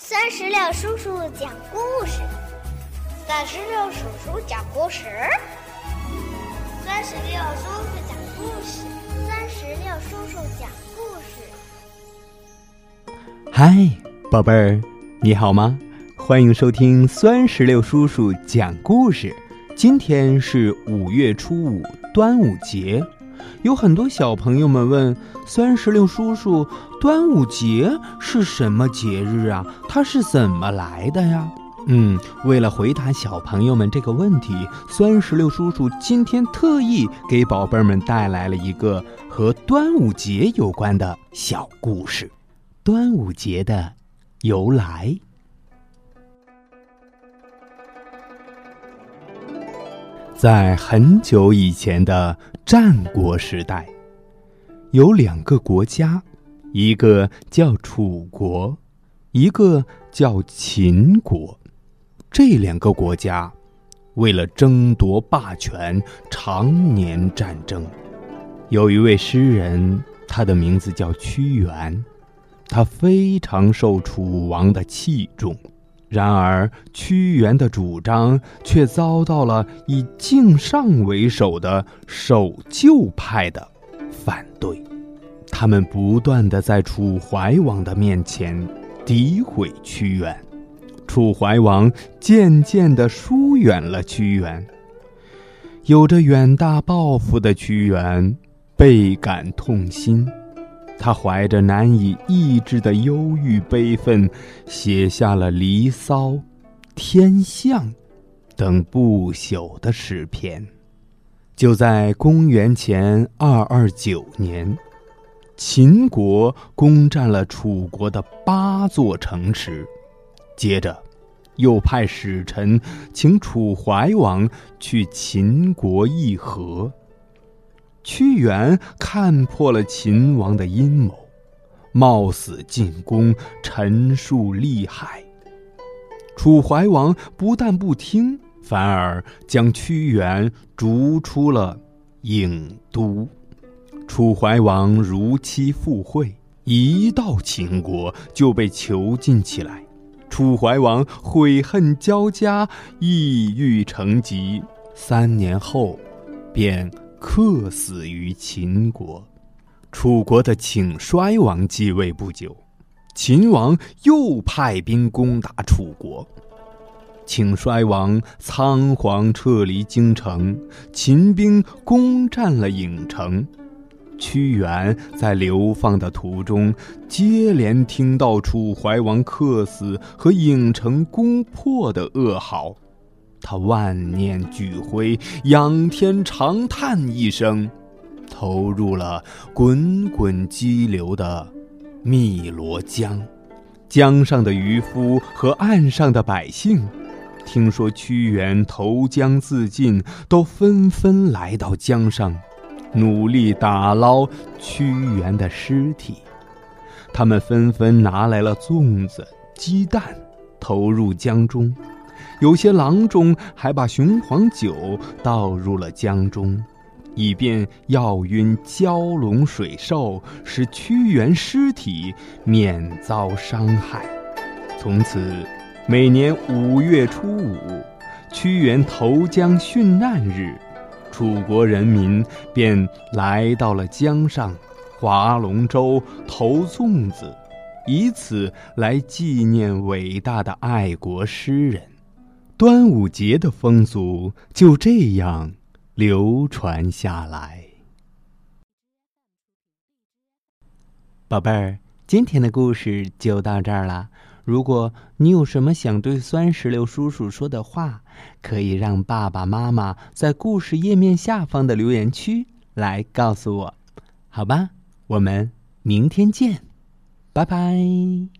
酸石榴叔叔讲故事，酸石榴叔叔讲故事，酸石榴叔叔讲故事，酸石榴叔叔讲故事。嗨，宝贝儿，你好吗？欢迎收听酸石榴叔叔讲故事。今天是五月初五，端午节。有很多小朋友们问酸石榴叔叔：“端午节是什么节日啊？它是怎么来的呀？”嗯，为了回答小朋友们这个问题，酸石榴叔叔今天特意给宝贝们带来了一个和端午节有关的小故事——端午节的由来。在很久以前的战国时代，有两个国家，一个叫楚国，一个叫秦国。这两个国家为了争夺霸权，常年战争。有一位诗人，他的名字叫屈原，他非常受楚王的器重。然而，屈原的主张却遭到了以敬上为首的守旧派的反对。他们不断的在楚怀王的面前诋毁屈原，楚怀王渐渐的疏远了屈原。有着远大抱负的屈原倍感痛心。他怀着难以抑制的忧郁悲愤，写下了《离骚》《天象》等不朽的诗篇。就在公元前二二九年，秦国攻占了楚国的八座城池，接着又派使臣请楚怀王去秦国议和。屈原看破了秦王的阴谋，冒死进攻，陈述利害。楚怀王不但不听，反而将屈原逐出了郢都。楚怀王如期赴会，一到秦国就被囚禁起来。楚怀王悔恨交加，抑郁成疾。三年后，便。客死于秦国，楚国的请衰王继位不久，秦王又派兵攻打楚国，请衰王仓皇撤离京城，秦兵攻占了郢城。屈原在流放的途中，接连听到楚怀王客死和郢城攻破的噩耗。他万念俱灰，仰天长叹一声，投入了滚滚激流的汨罗江。江上的渔夫和岸上的百姓，听说屈原投江自尽，都纷纷来到江上，努力打捞屈原的尸体。他们纷纷拿来了粽子、鸡蛋，投入江中。有些郎中还把雄黄酒倒入了江中，以便药晕蛟龙水兽，使屈原尸体免遭伤害。从此，每年五月初五，屈原投江殉难日，楚国人民便来到了江上，划龙舟、投粽子，以此来纪念伟大的爱国诗人。端午节的风俗就这样流传下来。宝贝儿，今天的故事就到这儿了。如果你有什么想对酸石榴叔叔说的话，可以让爸爸妈妈在故事页面下方的留言区来告诉我，好吧？我们明天见，拜拜。